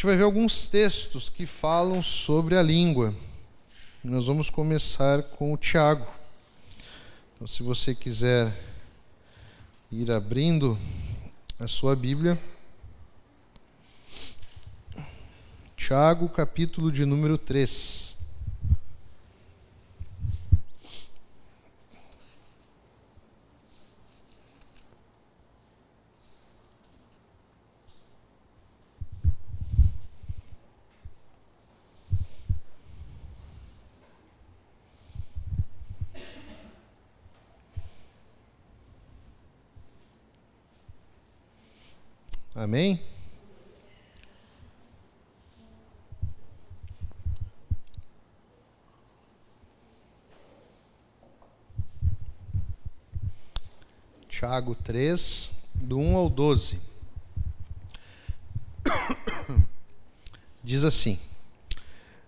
gente vai ver alguns textos que falam sobre a língua. Nós vamos começar com o Tiago. Então, se você quiser ir abrindo a sua Bíblia, Tiago, capítulo de número 3. Amém? Tiago 3, do 1 ao 12. Diz assim: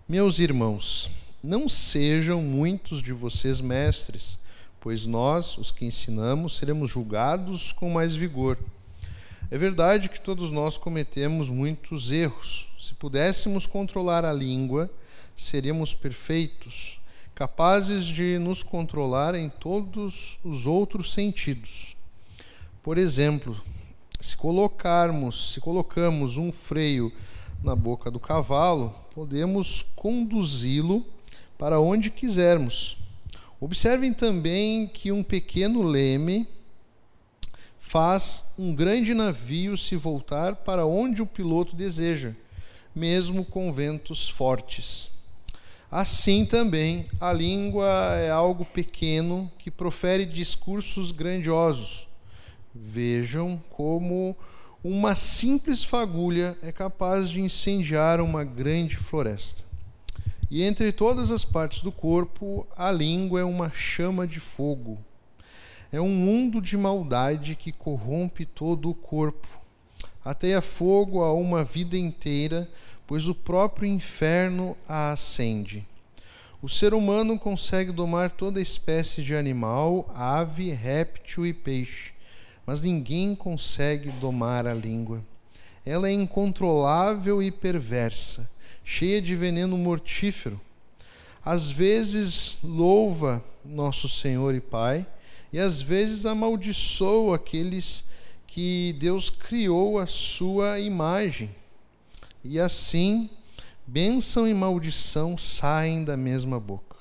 Meus irmãos, não sejam muitos de vocês mestres, pois nós, os que ensinamos, seremos julgados com mais vigor. É verdade que todos nós cometemos muitos erros. Se pudéssemos controlar a língua, seríamos perfeitos, capazes de nos controlar em todos os outros sentidos. Por exemplo, se colocarmos, se colocamos um freio na boca do cavalo, podemos conduzi-lo para onde quisermos. Observem também que um pequeno leme faz um grande navio se voltar para onde o piloto deseja, mesmo com ventos fortes. Assim também, a língua é algo pequeno que profere discursos grandiosos. Vejam como uma simples fagulha é capaz de incendiar uma grande floresta. E entre todas as partes do corpo, a língua é uma chama de fogo é um mundo de maldade que corrompe todo o corpo. Ateia fogo a uma vida inteira, pois o próprio inferno a acende. O ser humano consegue domar toda espécie de animal, ave, réptil e peixe, mas ninguém consegue domar a língua. Ela é incontrolável e perversa, cheia de veneno mortífero. Às vezes louva nosso Senhor e Pai, e às vezes amaldiçoa aqueles que Deus criou a sua imagem. E assim, bênção e maldição saem da mesma boca.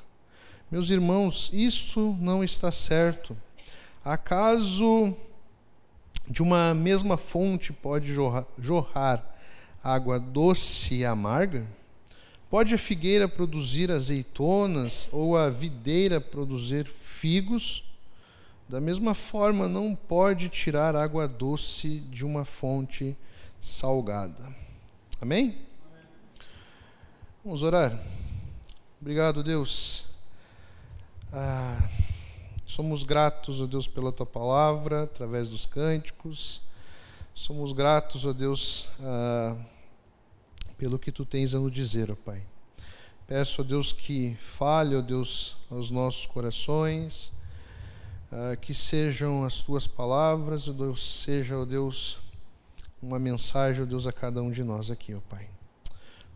Meus irmãos, isso não está certo. Acaso de uma mesma fonte pode jorrar, jorrar água doce e amarga? Pode a figueira produzir azeitonas ou a videira produzir figos? Da mesma forma, não pode tirar água doce de uma fonte salgada. Amém? Vamos orar. Obrigado, Deus. Ah, somos gratos, ó Deus, pela tua palavra, através dos cânticos. Somos gratos, ó Deus, ah, pelo que tu tens a nos dizer, ó Pai. Peço, ó Deus, que fale, ó Deus, aos nossos corações Uh, que sejam as tuas palavras, ó Deus, seja, ó Deus, uma mensagem, ó Deus, a cada um de nós aqui, ó Pai.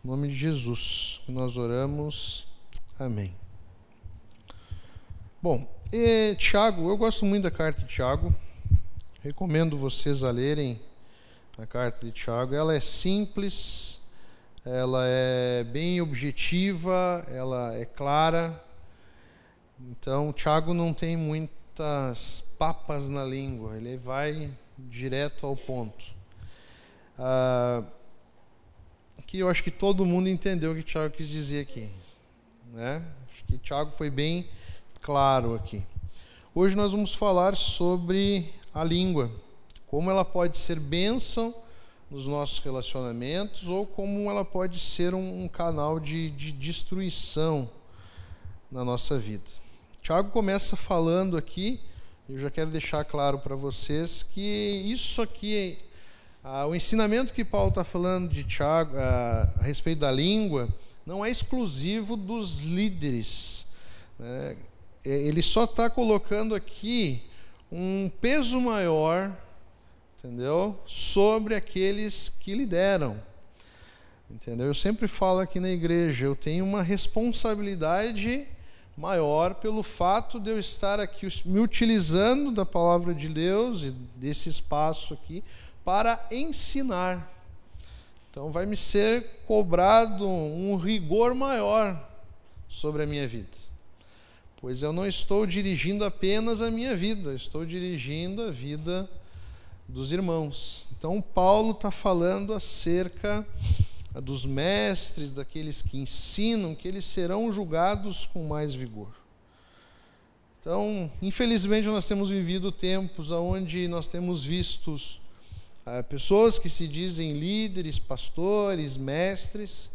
Em nome de Jesus, nós oramos. Amém. Bom, e, Tiago, eu gosto muito da carta de Tiago. Recomendo vocês a lerem a carta de Tiago. Ela é simples, ela é bem objetiva, ela é clara. Então, Tiago não tem muito muitas papas na língua, ele vai direto ao ponto. Ah, eu acho que todo mundo entendeu o que Tiago quis dizer aqui. Né? Acho que Tiago foi bem claro aqui. Hoje nós vamos falar sobre a língua, como ela pode ser bênção nos nossos relacionamentos ou como ela pode ser um, um canal de, de destruição na nossa vida. Tiago começa falando aqui, eu já quero deixar claro para vocês que isso aqui, ah, o ensinamento que Paulo está falando de Tiago ah, a respeito da língua, não é exclusivo dos líderes. Né? É, ele só está colocando aqui um peso maior, entendeu, sobre aqueles que lideram. Entendeu? Eu sempre falo aqui na igreja, eu tenho uma responsabilidade maior pelo fato de eu estar aqui me utilizando da palavra de Deus e desse espaço aqui para ensinar. Então vai me ser cobrado um rigor maior sobre a minha vida. Pois eu não estou dirigindo apenas a minha vida, estou dirigindo a vida dos irmãos. Então Paulo está falando acerca dos mestres, daqueles que ensinam, que eles serão julgados com mais vigor. Então, infelizmente, nós temos vivido tempos onde nós temos visto ah, pessoas que se dizem líderes, pastores, mestres,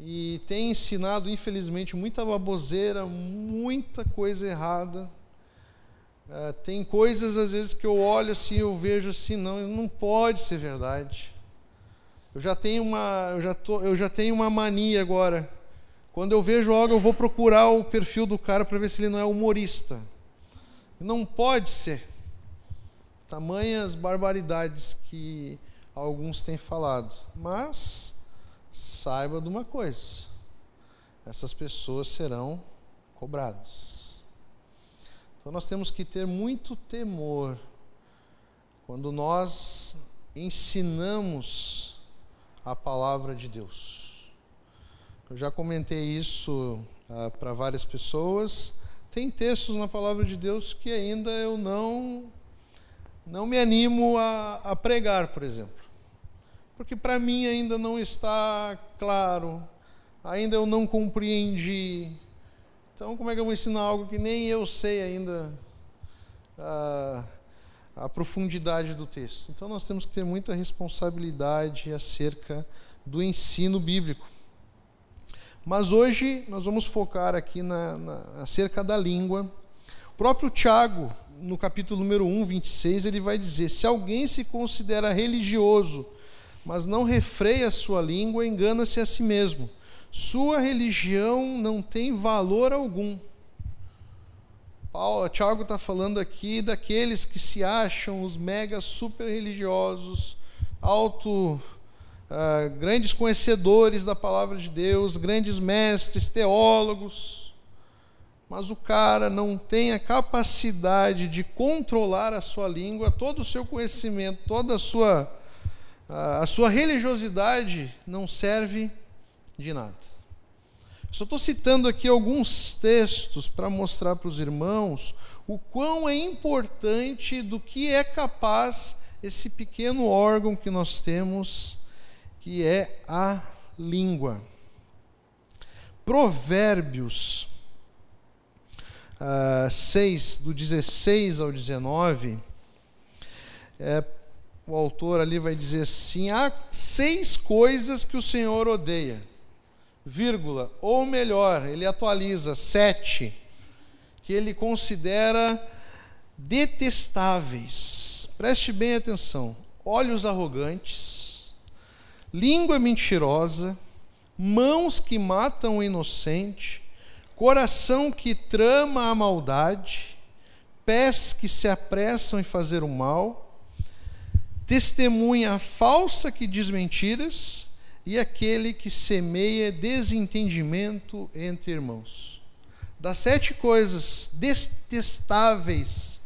e têm ensinado, infelizmente, muita baboseira, muita coisa errada. Ah, tem coisas, às vezes, que eu olho assim, eu vejo assim, não, não pode ser verdade. Eu já tenho uma, eu já, tô, eu já tenho uma mania agora. Quando eu vejo algo, eu vou procurar o perfil do cara para ver se ele não é humorista. Não pode ser. Tamanhas barbaridades que alguns têm falado. Mas saiba de uma coisa: essas pessoas serão cobradas. Então nós temos que ter muito temor quando nós ensinamos a palavra de Deus. Eu já comentei isso ah, para várias pessoas. Tem textos na palavra de Deus que ainda eu não não me animo a, a pregar, por exemplo, porque para mim ainda não está claro, ainda eu não compreendi. Então, como é que eu vou ensinar algo que nem eu sei ainda? Ah, a profundidade do texto. Então nós temos que ter muita responsabilidade acerca do ensino bíblico. Mas hoje nós vamos focar aqui na, na, acerca da língua. O próprio Tiago, no capítulo número 1, 26, ele vai dizer: Se alguém se considera religioso, mas não refreia sua língua, engana-se a si mesmo. Sua religião não tem valor algum. Paulo, Tiago está falando aqui daqueles que se acham os mega super religiosos, alto, uh, grandes conhecedores da palavra de Deus, grandes mestres, teólogos, mas o cara não tem a capacidade de controlar a sua língua, todo o seu conhecimento, toda a sua, uh, a sua religiosidade não serve de nada. Só estou citando aqui alguns textos para mostrar para os irmãos o quão é importante do que é capaz esse pequeno órgão que nós temos, que é a língua. Provérbios uh, ah, 6, do 16 ao 19, é, o autor ali vai dizer assim: há seis coisas que o Senhor odeia vírgula, ou melhor, ele atualiza sete, que ele considera detestáveis. Preste bem atenção: olhos arrogantes, língua mentirosa, mãos que matam o inocente, coração que trama a maldade, pés que se apressam em fazer o mal, testemunha falsa que diz mentiras e aquele que semeia desentendimento entre irmãos. Das sete coisas detestáveis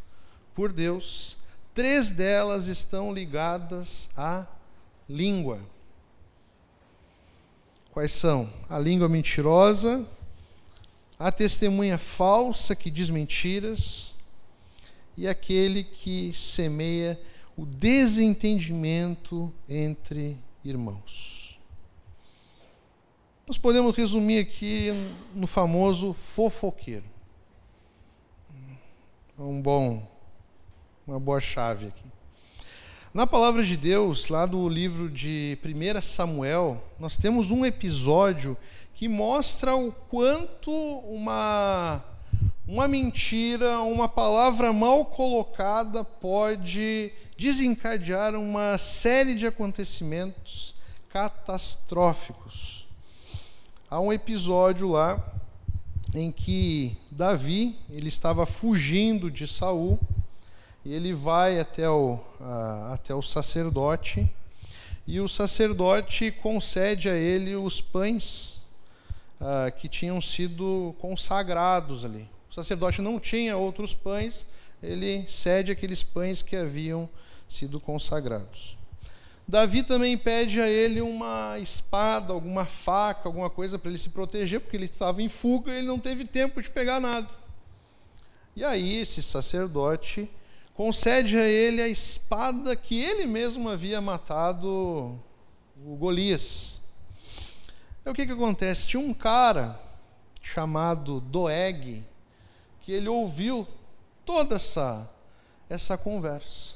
por Deus, três delas estão ligadas à língua. Quais são? A língua mentirosa, a testemunha falsa que diz mentiras e aquele que semeia o desentendimento entre irmãos. Nós podemos resumir aqui no famoso fofoqueiro. Um bom, uma boa chave aqui. Na palavra de Deus, lá do livro de 1 Samuel, nós temos um episódio que mostra o quanto uma, uma mentira, uma palavra mal colocada pode desencadear uma série de acontecimentos catastróficos há um episódio lá em que Davi ele estava fugindo de Saul e ele vai até o, até o sacerdote e o sacerdote concede a ele os pães ah, que tinham sido consagrados ali. O sacerdote não tinha outros pães, ele cede aqueles pães que haviam sido consagrados. Davi também pede a ele uma espada, alguma faca, alguma coisa para ele se proteger, porque ele estava em fuga e ele não teve tempo de pegar nada. E aí esse sacerdote concede a ele a espada que ele mesmo havia matado o Golias. É o que, que acontece? Tinha um cara chamado Doeg que ele ouviu toda essa essa conversa.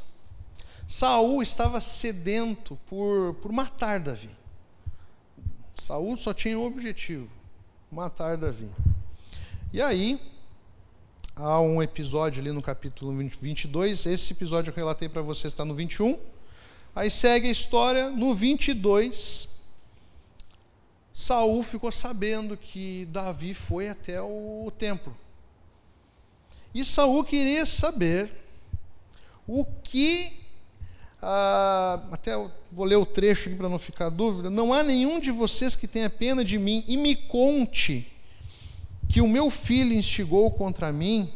Saul estava sedento por, por matar Davi. Saul só tinha um objetivo: matar Davi. E aí, há um episódio ali no capítulo 22. Esse episódio eu relatei para vocês está no 21. Aí segue a história no 22. Saul ficou sabendo que Davi foi até o templo. E Saul queria saber o que ah, até vou ler o trecho aqui para não ficar dúvida. Não há nenhum de vocês que tenha pena de mim e me conte que o meu filho instigou contra mim,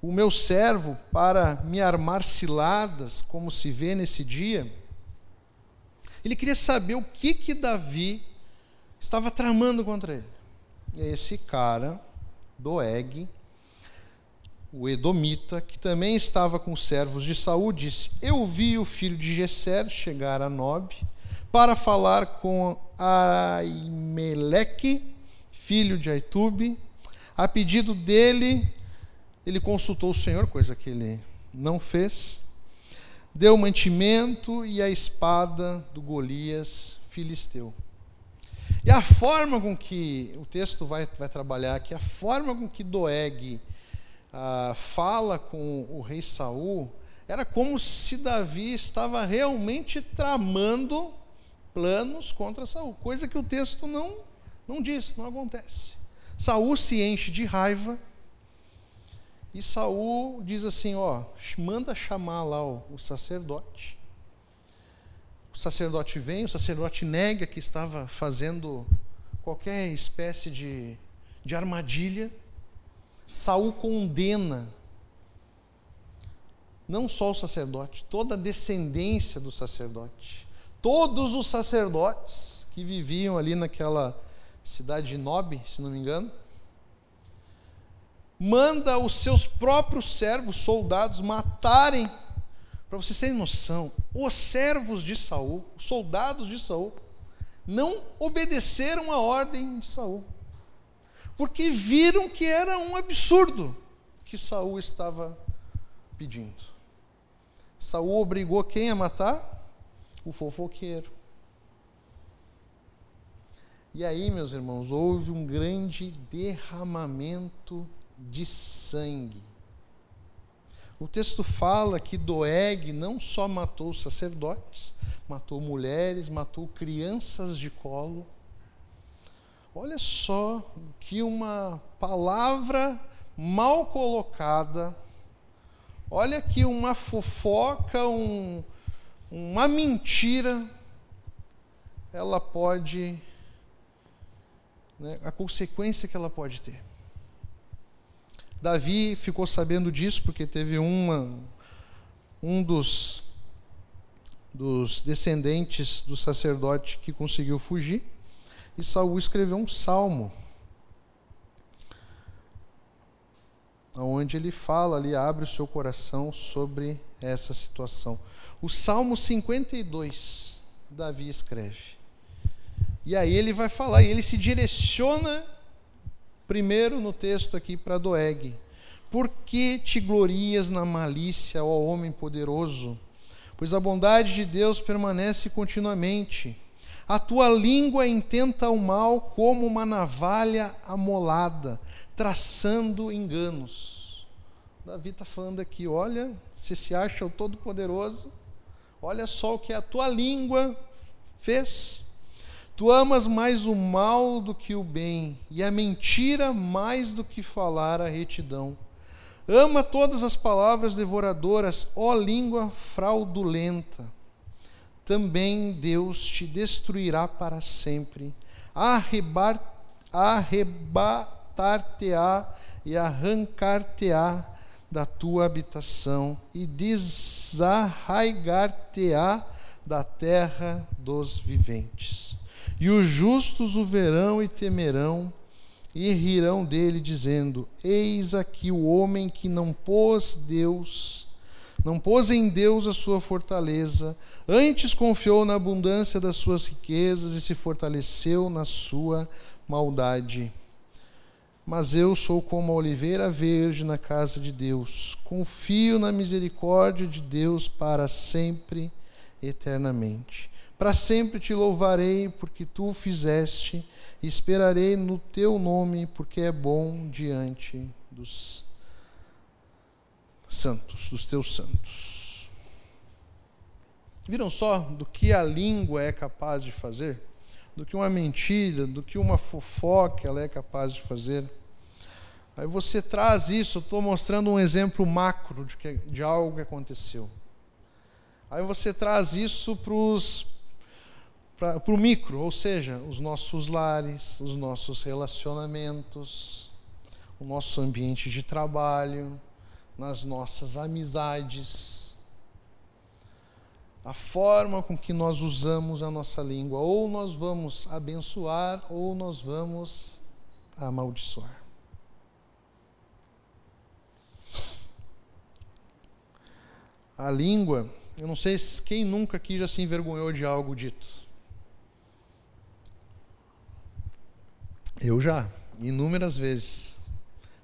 o meu servo, para me armar ciladas, como se vê nesse dia. Ele queria saber o que que Davi estava tramando contra ele. E esse cara, Doeg, o Edomita, que também estava com os servos de Saul, disse: Eu vi o filho de Gesser chegar a Nob para falar com Aimeleque, filho de Aitube. A pedido dele, ele consultou o Senhor, coisa que ele não fez. Deu mantimento e a espada do Golias filisteu. E a forma com que o texto vai, vai trabalhar aqui, a forma com que Doeg fala com o rei Saul, era como se Davi estava realmente tramando planos contra Saul, coisa que o texto não, não diz, não acontece. Saul se enche de raiva e Saul diz assim: ó, manda chamar lá o, o sacerdote. O sacerdote vem, o sacerdote nega que estava fazendo qualquer espécie de, de armadilha. Saul condena não só o sacerdote, toda a descendência do sacerdote, todos os sacerdotes que viviam ali naquela cidade de Nob, se não me engano, manda os seus próprios servos, soldados, matarem, para vocês terem noção, os servos de Saul, os soldados de Saul, não obedeceram a ordem de Saul porque viram que era um absurdo que Saul estava pedindo. Saul obrigou quem a matar? O fofoqueiro. E aí, meus irmãos, houve um grande derramamento de sangue. O texto fala que Doeg não só matou sacerdotes, matou mulheres, matou crianças de colo, Olha só que uma palavra mal colocada, olha que uma fofoca, um, uma mentira, ela pode, né, a consequência que ela pode ter. Davi ficou sabendo disso porque teve uma, um dos, dos descendentes do sacerdote que conseguiu fugir. E Saul escreveu um salmo, onde ele fala ali, abre o seu coração sobre essa situação. O Salmo 52, Davi escreve. E aí ele vai falar, e ele se direciona primeiro no texto aqui para Doeg. Por que te glorias na malícia, ó homem poderoso? Pois a bondade de Deus permanece continuamente. A tua língua intenta o mal como uma navalha amolada, traçando enganos. Davi está falando aqui: olha, você se acha o Todo-Poderoso, olha só o que a tua língua fez. Tu amas mais o mal do que o bem, e a mentira mais do que falar a retidão. Ama todas as palavras devoradoras, ó língua fraudulenta. Também Deus te destruirá para sempre, arrebatar-te-á e arrancar-te-á da tua habitação e desarraigar-te-á da terra dos viventes. E os justos o verão e temerão, e rirão dele, dizendo: Eis aqui o homem que não pôs Deus, não pôs em Deus a sua fortaleza, antes confiou na abundância das suas riquezas e se fortaleceu na sua maldade. Mas eu sou como a oliveira verde na casa de Deus. Confio na misericórdia de Deus para sempre, eternamente. Para sempre te louvarei, porque tu fizeste, e esperarei no teu nome, porque é bom diante dos santos, dos teus santos. Viram só do que a língua é capaz de fazer? do que uma mentira, do que uma fofoca ela é capaz de fazer. Aí você traz isso, estou mostrando um exemplo macro de, que, de algo que aconteceu. Aí você traz isso para o micro, ou seja, os nossos lares, os nossos relacionamentos, o nosso ambiente de trabalho, nas nossas amizades a forma com que nós usamos a nossa língua. Ou nós vamos abençoar, ou nós vamos amaldiçoar. A língua, eu não sei quem nunca aqui já se envergonhou de algo dito. Eu já, inúmeras vezes.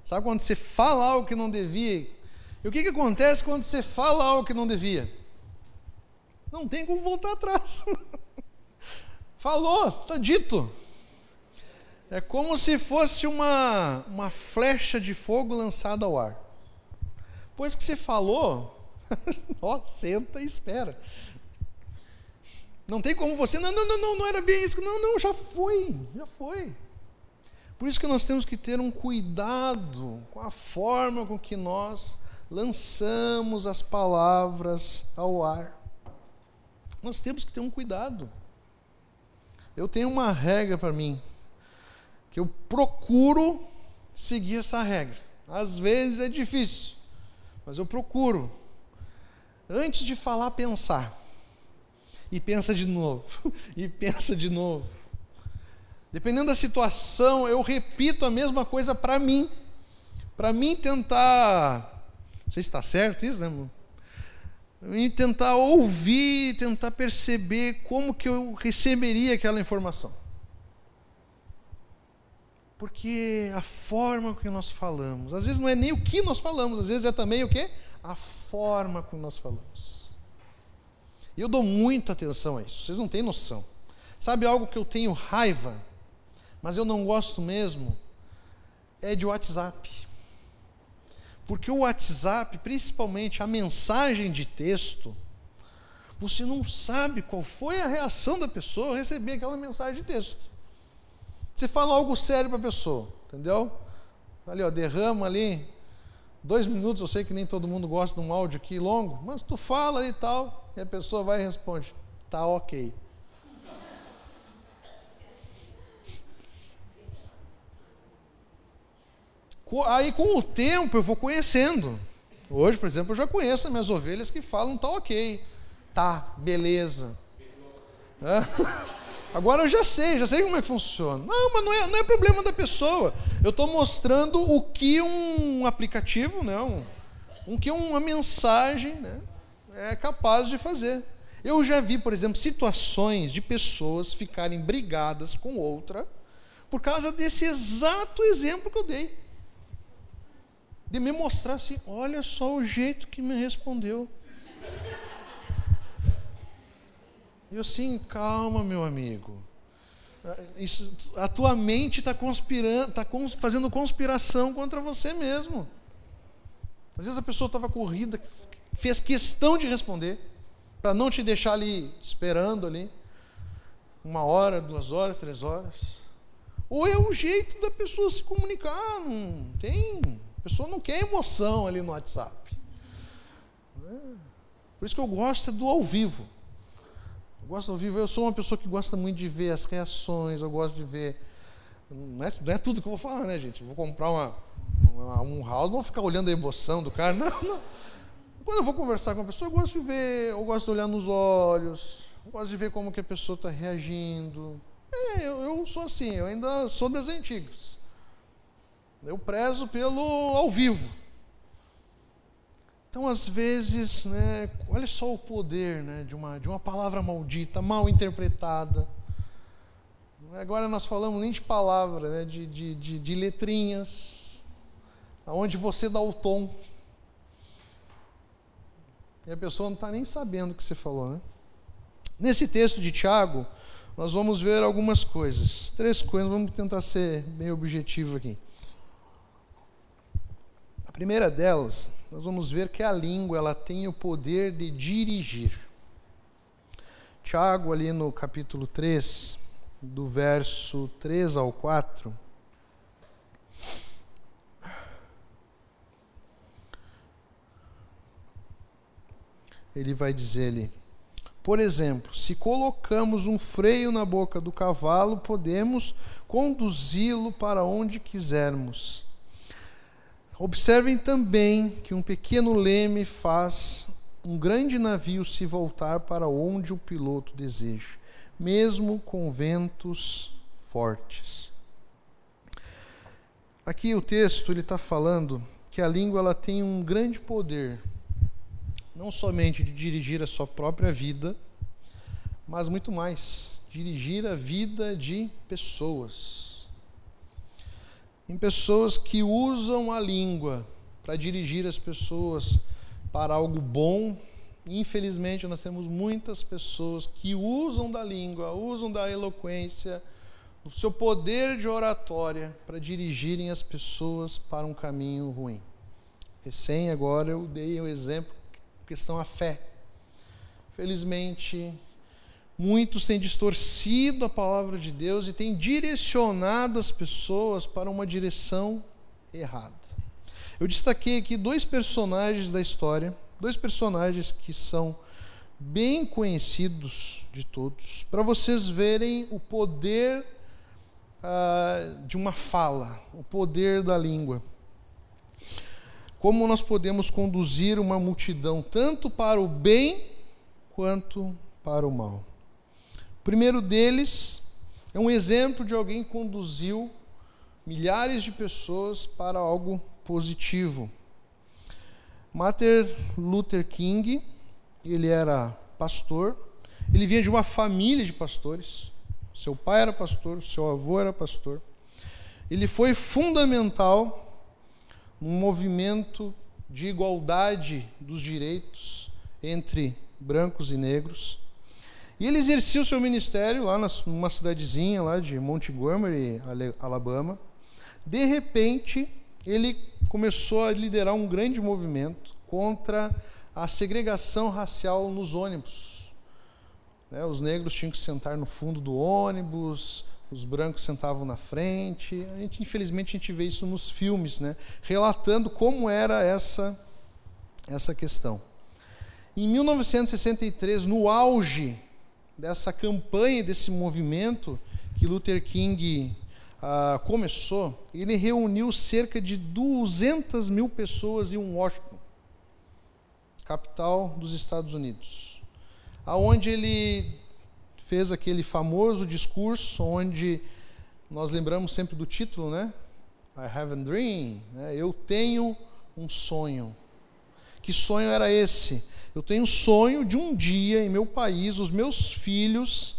Sabe quando você fala algo que não devia? E o que, que acontece quando você fala algo que não devia? Não tem como voltar atrás. Falou, está dito. É como se fosse uma, uma flecha de fogo lançada ao ar. Pois que você falou, ó, senta e espera. Não tem como você, não, não, não, não, não era bem isso. Não, não, já foi, já foi. Por isso que nós temos que ter um cuidado com a forma com que nós lançamos as palavras ao ar. Nós temos que ter um cuidado. Eu tenho uma regra para mim, que eu procuro seguir essa regra. Às vezes é difícil, mas eu procuro. Antes de falar, pensar. E pensa de novo. e pensa de novo. Dependendo da situação, eu repito a mesma coisa para mim. Para mim tentar. Não sei se está certo isso, né, e tentar ouvir, tentar perceber como que eu receberia aquela informação. Porque a forma com que nós falamos, às vezes não é nem o que nós falamos, às vezes é também o que? A forma como nós falamos. E eu dou muita atenção a isso, vocês não têm noção. Sabe algo que eu tenho raiva, mas eu não gosto mesmo? É de WhatsApp. Porque o WhatsApp, principalmente a mensagem de texto, você não sabe qual foi a reação da pessoa ao receber aquela mensagem de texto. Você fala algo sério para a pessoa, entendeu? Ali, ó, derrama ali dois minutos. Eu sei que nem todo mundo gosta de um áudio aqui longo, mas tu fala e tal, e a pessoa vai e responde: tá ok. Aí com o tempo eu vou conhecendo. Hoje, por exemplo, eu já conheço as minhas ovelhas que falam tá ok, tá, beleza. É. Agora eu já sei, já sei como é que funciona. Não, mas não é, não é problema da pessoa. Eu estou mostrando o que um aplicativo, né, um, um que uma mensagem né, é capaz de fazer. Eu já vi, por exemplo, situações de pessoas ficarem brigadas com outra por causa desse exato exemplo que eu dei de me mostrar assim: olha só o jeito que me respondeu. Eu assim, calma, meu amigo. Ah, isso, a tua mente está conspirando, está fazendo conspiração contra você mesmo. Às vezes a pessoa estava corrida, fez questão de responder, para não te deixar ali esperando ali, uma hora, duas horas, três horas. Ou é o jeito da pessoa se comunicar, não tem a pessoa não quer emoção ali no WhatsApp. Por isso que eu gosto é do ao vivo. gosto de ouvir, eu sou uma pessoa que gosta muito de ver as reações, eu gosto de ver. Não é, não é tudo que eu vou falar, né, gente? Eu vou comprar uma, uma, um house, não vou ficar olhando a emoção do cara, não, não. Quando eu vou conversar com a pessoa, eu gosto de ver, eu gosto de olhar nos olhos, eu gosto de ver como que a pessoa está reagindo. É, eu, eu, sou assim, eu ainda sou das antigas. Eu prezo pelo ao vivo. Então, às vezes, né, olha só o poder né, de, uma, de uma palavra maldita, mal interpretada. Agora nós falamos nem de palavra, né, de, de, de, de letrinhas, aonde você dá o tom. E a pessoa não está nem sabendo o que você falou. Né? Nesse texto de Tiago, nós vamos ver algumas coisas. Três coisas, vamos tentar ser bem objetivo aqui. Primeira delas, nós vamos ver que a língua ela tem o poder de dirigir. Tiago, ali no capítulo 3, do verso 3 ao 4. Ele vai dizer-lhe: por exemplo, se colocamos um freio na boca do cavalo, podemos conduzi-lo para onde quisermos. Observem também que um pequeno leme faz um grande navio se voltar para onde o piloto deseja, mesmo com ventos fortes. Aqui o texto ele está falando que a língua ela tem um grande poder não somente de dirigir a sua própria vida, mas muito mais, dirigir a vida de pessoas. Em pessoas que usam a língua para dirigir as pessoas para algo bom. Infelizmente, nós temos muitas pessoas que usam da língua, usam da eloquência, do seu poder de oratória para dirigirem as pessoas para um caminho ruim. Recém agora eu dei o um exemplo questão à fé. Felizmente, muitos têm distorcido a palavra de Deus e têm direcionado as pessoas para uma direção errada. Eu destaquei aqui dois personagens da história, dois personagens que são bem conhecidos de todos, para vocês verem o poder uh, de uma fala, o poder da língua como nós podemos conduzir uma multidão tanto para o bem quanto para o mal. Primeiro deles é um exemplo de alguém que conduziu milhares de pessoas para algo positivo. Martin Luther King, ele era pastor, ele vinha de uma família de pastores. Seu pai era pastor, seu avô era pastor. Ele foi fundamental um movimento de igualdade dos direitos entre brancos e negros. E ele exercia o seu ministério lá numa cidadezinha lá de Montgomery, Alabama. De repente, ele começou a liderar um grande movimento contra a segregação racial nos ônibus. Né, os negros tinham que sentar no fundo do ônibus, os brancos sentavam na frente. A gente, infelizmente, a gente vê isso nos filmes, né? relatando como era essa, essa questão. Em 1963, no auge dessa campanha, desse movimento que Luther King ah, começou, ele reuniu cerca de 200 mil pessoas em Washington, capital dos Estados Unidos, aonde ele fez aquele famoso discurso onde nós lembramos sempre do título, né? I have a dream. Né? Eu tenho um sonho. Que sonho era esse? Eu tenho sonho de um dia em meu país os meus filhos,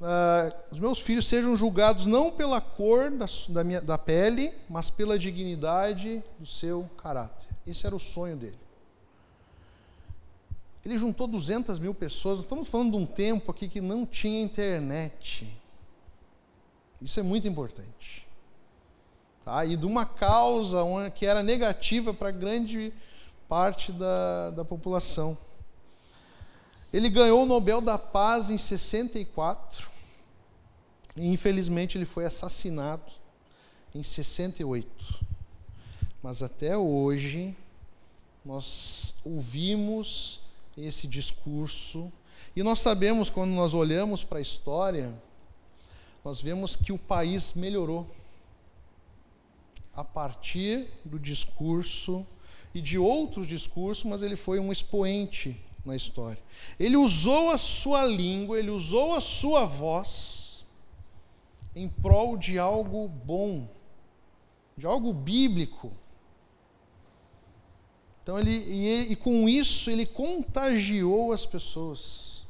uh, os meus filhos sejam julgados não pela cor da, da, minha, da pele, mas pela dignidade do seu caráter. Esse era o sonho dele. Ele juntou 200 mil pessoas. Estamos falando de um tempo aqui que não tinha internet. Isso é muito importante. Tá? E de uma causa que era negativa para grande parte da, da população. Ele ganhou o Nobel da Paz em 64 e infelizmente ele foi assassinado em 68. Mas até hoje nós ouvimos esse discurso E nós sabemos, quando nós olhamos para a história, nós vemos que o país melhorou a partir do discurso e de outros discursos, mas ele foi um expoente na história. Ele usou a sua língua, ele usou a sua voz em prol de algo bom, de algo bíblico. Então ele e, e com isso ele contagiou as pessoas.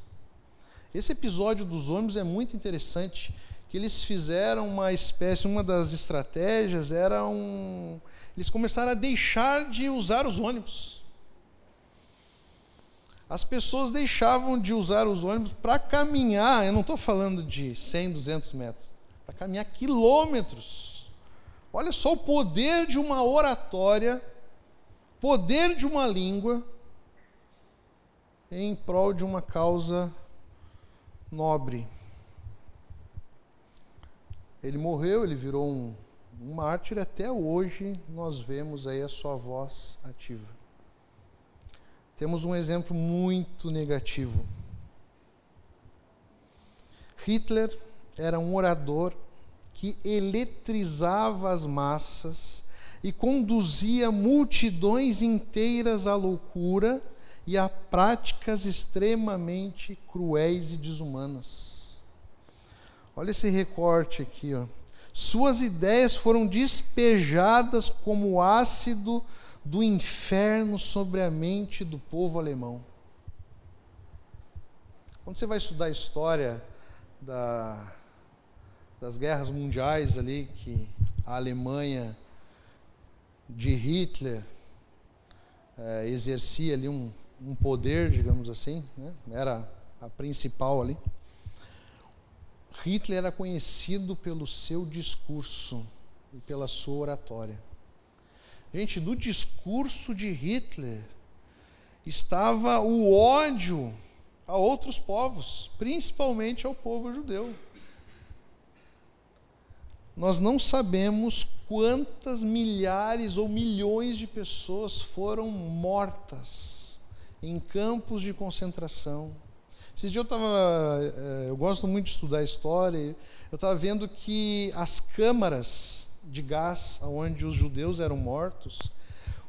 Esse episódio dos ônibus é muito interessante, que eles fizeram uma espécie, uma das estratégias era um, eles começaram a deixar de usar os ônibus as pessoas deixavam de usar os ônibus para caminhar, eu não estou falando de 100, 200 metros, para caminhar quilômetros. Olha só o poder de uma oratória, poder de uma língua, em prol de uma causa nobre. Ele morreu, ele virou um, mártir, até hoje nós vemos aí a sua voz ativa temos um exemplo muito negativo. Hitler era um orador que eletrizava as massas e conduzia multidões inteiras à loucura e a práticas extremamente cruéis e desumanas. Olha esse recorte aqui, ó. Suas ideias foram despejadas como ácido do inferno sobre a mente do povo alemão. Quando você vai estudar a história da, das guerras mundiais ali, que a Alemanha de Hitler é, exercia ali um, um poder, digamos assim, né? era a principal ali. Hitler era conhecido pelo seu discurso e pela sua oratória. Gente, do discurso de Hitler estava o ódio a outros povos, principalmente ao povo judeu. Nós não sabemos quantas milhares ou milhões de pessoas foram mortas em campos de concentração. Esses dias eu estava, eh, eu gosto muito de estudar história, eu estava vendo que as câmaras de gás onde os judeus eram mortos,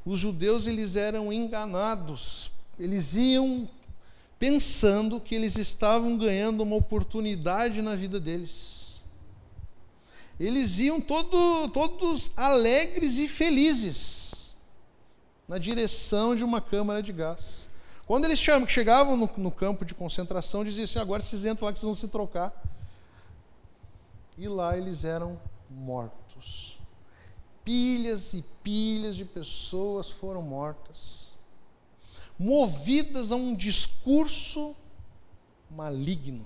os judeus eles eram enganados. Eles iam pensando que eles estavam ganhando uma oportunidade na vida deles. Eles iam todo, todos alegres e felizes na direção de uma câmara de gás. Quando eles chegavam no, no campo de concentração, diziam assim: agora vocês entram lá que vocês vão se trocar. E lá eles eram mortos pilhas e pilhas de pessoas foram mortas, movidas a um discurso maligno.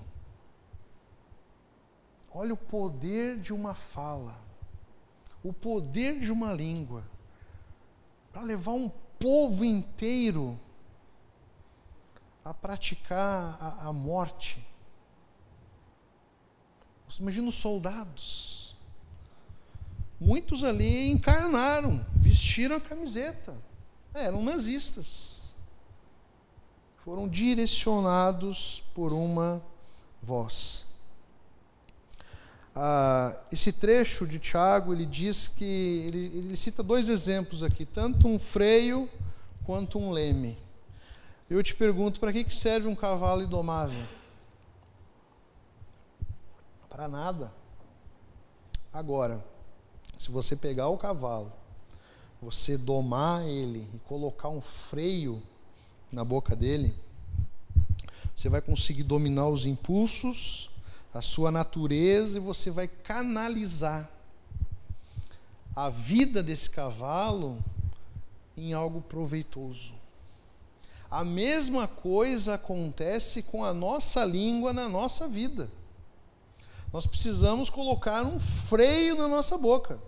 Olha o poder de uma fala, o poder de uma língua, para levar um povo inteiro a praticar a, a morte. Imagina os soldados muitos ali encarnaram, vestiram a camiseta. É, eram nazistas. Foram direcionados por uma voz. Ah, esse trecho de Tiago, ele diz que, ele, ele cita dois exemplos aqui, tanto um freio quanto um leme. Eu te pergunto, para que serve um cavalo indomável? Para nada. Agora, se você pegar o cavalo, você domar ele e colocar um freio na boca dele, você vai conseguir dominar os impulsos, a sua natureza e você vai canalizar a vida desse cavalo em algo proveitoso. A mesma coisa acontece com a nossa língua na nossa vida. Nós precisamos colocar um freio na nossa boca.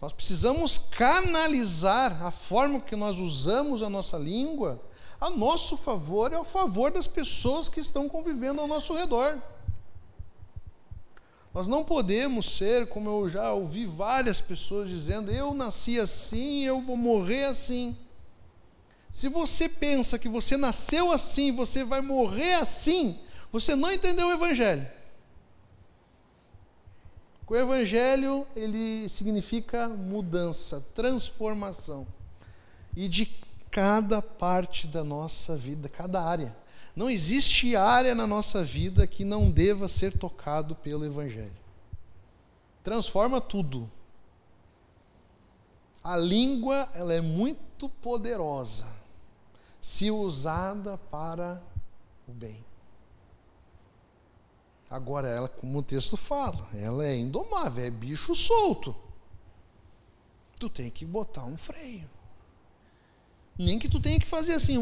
Nós precisamos canalizar a forma que nós usamos a nossa língua a nosso favor e ao favor das pessoas que estão convivendo ao nosso redor. Nós não podemos ser, como eu já ouvi várias pessoas dizendo, eu nasci assim, eu vou morrer assim. Se você pensa que você nasceu assim, você vai morrer assim, você não entendeu o evangelho. O evangelho, ele significa mudança, transformação. E de cada parte da nossa vida, cada área. Não existe área na nossa vida que não deva ser tocado pelo evangelho. Transforma tudo. A língua, ela é muito poderosa se usada para o bem. Agora, ela, como o texto fala, ela é indomável, é bicho solto. Tu tem que botar um freio. Nem que tu tenha que fazer assim.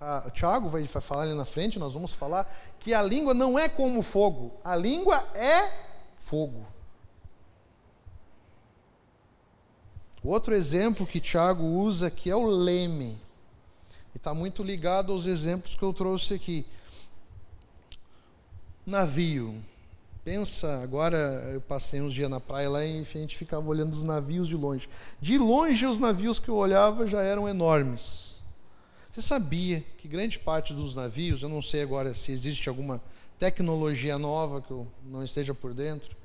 Ah, o Tiago vai falar ali na frente, nós vamos falar que a língua não é como fogo, a língua é fogo. Outro exemplo que Tiago usa aqui é o leme. E está muito ligado aos exemplos que eu trouxe aqui. Navio. Pensa, agora eu passei uns dias na praia lá e a gente ficava olhando os navios de longe. De longe, os navios que eu olhava já eram enormes. Você sabia que grande parte dos navios, eu não sei agora se existe alguma tecnologia nova que eu não esteja por dentro,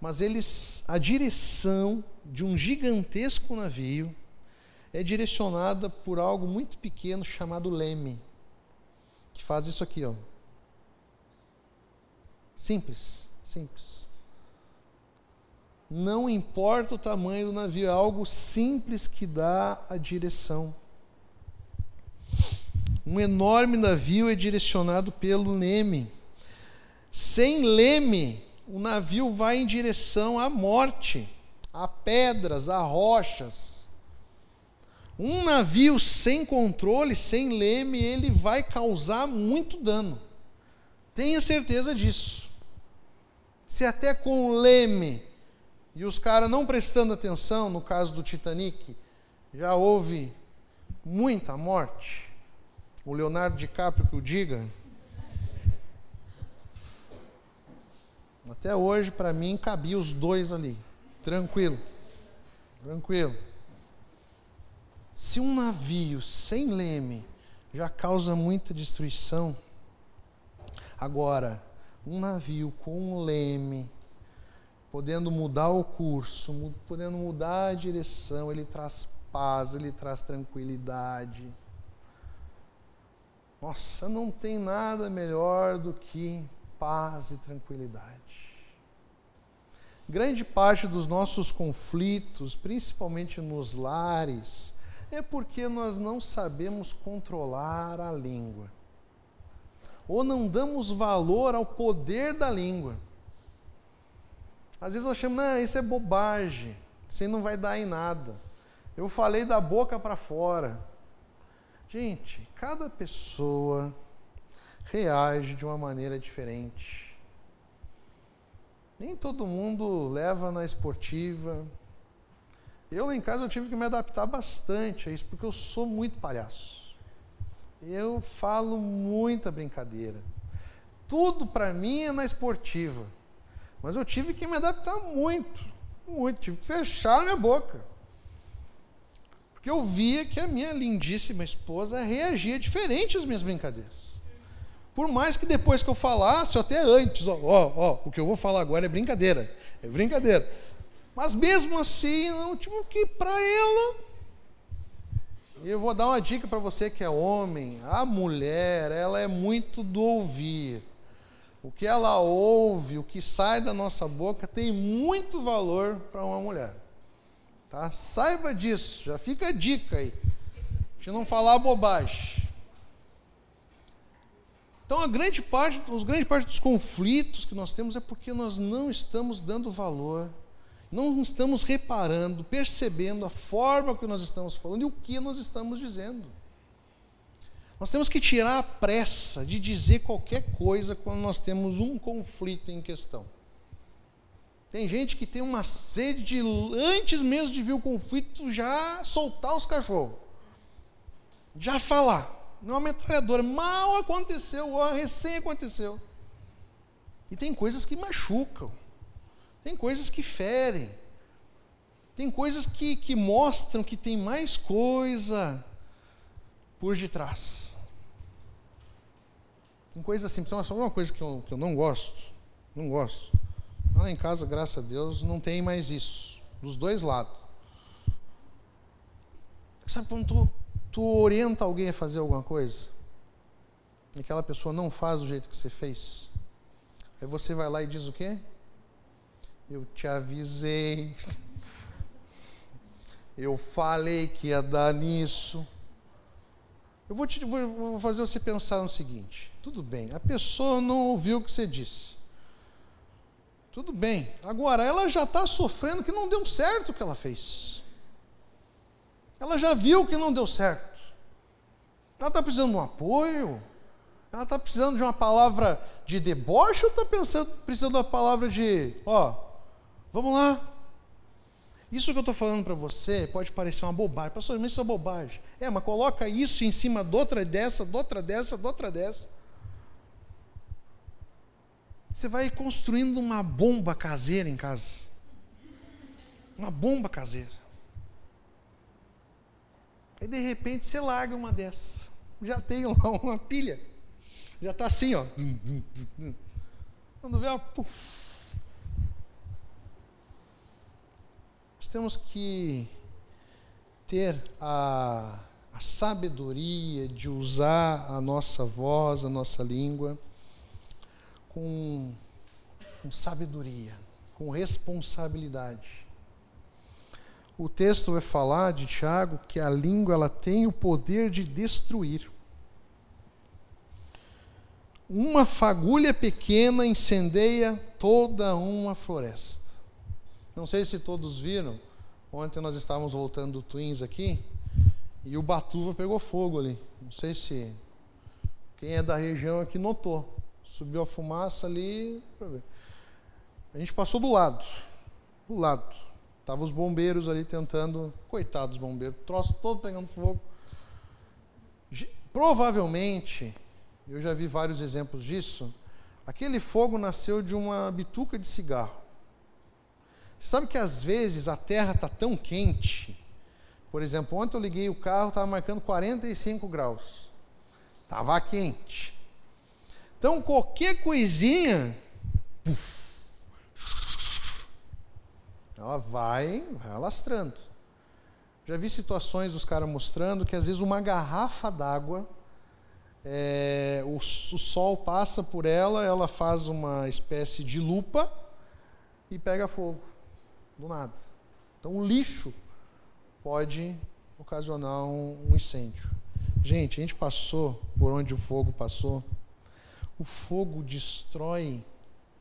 mas eles, a direção de um gigantesco navio é direcionada por algo muito pequeno chamado leme, que faz isso aqui, ó. Simples, simples. Não importa o tamanho do navio, é algo simples que dá a direção. Um enorme navio é direcionado pelo leme. Sem leme, o navio vai em direção à morte, a pedras, a rochas. Um navio sem controle, sem leme, ele vai causar muito dano. Tenha certeza disso. Se até com leme e os caras não prestando atenção, no caso do Titanic, já houve muita morte. O Leonardo DiCaprio que o diga, Até hoje, para mim, cabia os dois ali. Tranquilo. Tranquilo. Se um navio sem leme já causa muita destruição, agora, um navio com um leme, podendo mudar o curso, podendo mudar a direção, ele traz paz, ele traz tranquilidade. Nossa, não tem nada melhor do que paz e tranquilidade. Grande parte dos nossos conflitos, principalmente nos lares, é porque nós não sabemos controlar a língua. Ou não damos valor ao poder da língua. Às vezes nós achamos, não, isso é bobagem, isso aí não vai dar em nada. Eu falei da boca para fora. Gente, cada pessoa reage de uma maneira diferente. Nem todo mundo leva na esportiva. Eu em casa eu tive que me adaptar bastante a isso, porque eu sou muito palhaço. Eu falo muita brincadeira. Tudo para mim é na esportiva. Mas eu tive que me adaptar muito, muito, tive que fechar a minha boca. Porque eu via que a minha lindíssima esposa reagia diferente às minhas brincadeiras. Por mais que depois que eu falasse, até antes, ó, ó, ó, o que eu vou falar agora é brincadeira. É brincadeira. Mas mesmo assim, não, tipo, que para ela. Eu vou dar uma dica para você que é homem. A mulher, ela é muito do ouvir. O que ela ouve, o que sai da nossa boca, tem muito valor para uma mulher. Tá? Saiba disso, já fica a dica aí. De não falar bobagem. Então, a grande parte, a grande parte dos conflitos que nós temos é porque nós não estamos dando valor, não estamos reparando, percebendo a forma que nós estamos falando e o que nós estamos dizendo. Nós temos que tirar a pressa de dizer qualquer coisa quando nós temos um conflito em questão. Tem gente que tem uma sede de, antes mesmo de vir o conflito, já soltar os cachorros, já falar não é uma metralhadora. Mal aconteceu, ó, recém aconteceu. E tem coisas que machucam, tem coisas que ferem. Tem coisas que, que mostram que tem mais coisa por detrás. Tem coisas assim, só uma coisa que eu, que eu não gosto. Não gosto. Lá em casa, graças a Deus, não tem mais isso. Dos dois lados. Sabe quando tu, tu orienta alguém a fazer alguma coisa? E aquela pessoa não faz do jeito que você fez? Aí você vai lá e diz o quê? Eu te avisei. Eu falei que ia dar nisso. Eu vou, te, vou fazer você pensar no seguinte: tudo bem, a pessoa não ouviu o que você disse. Tudo bem. Agora, ela já está sofrendo que não deu certo o que ela fez. Ela já viu que não deu certo. Ela está precisando de um apoio. Ela está precisando de uma palavra de deboche ou está precisando de uma palavra de, ó, vamos lá, isso que eu estou falando para você pode parecer uma bobagem. Pastor, mas isso é bobagem. É, mas coloca isso em cima de outra dessa, de outra dessa, de outra dessa. Você vai construindo uma bomba caseira em casa. Uma bomba caseira. Aí de repente você larga uma dessas. Já tem lá uma pilha. Já está assim, ó. Quando vê, ó, puf, Nós temos que ter a, a sabedoria de usar a nossa voz, a nossa língua, com, com sabedoria, com responsabilidade. O texto vai falar de Tiago que a língua ela tem o poder de destruir. Uma fagulha pequena incendeia toda uma floresta. Não sei se todos viram, ontem nós estávamos voltando do Twins aqui e o Batuva pegou fogo ali. Não sei se quem é da região aqui notou. Subiu a fumaça ali. A gente passou do lado. Do lado. Estavam os bombeiros ali tentando. Coitados bombeiros, troço todo pegando fogo. Provavelmente, eu já vi vários exemplos disso, aquele fogo nasceu de uma bituca de cigarro. Sabe que às vezes a terra está tão quente. Por exemplo, ontem eu liguei o carro, estava marcando 45 graus. Estava quente. Então qualquer coisinha, puff, ela vai, vai alastrando. Já vi situações dos caras mostrando que às vezes uma garrafa d'água, é, o, o sol passa por ela, ela faz uma espécie de lupa e pega fogo do nada. Então, o lixo pode ocasionar um, um incêndio. Gente, a gente passou por onde o fogo passou. O fogo destrói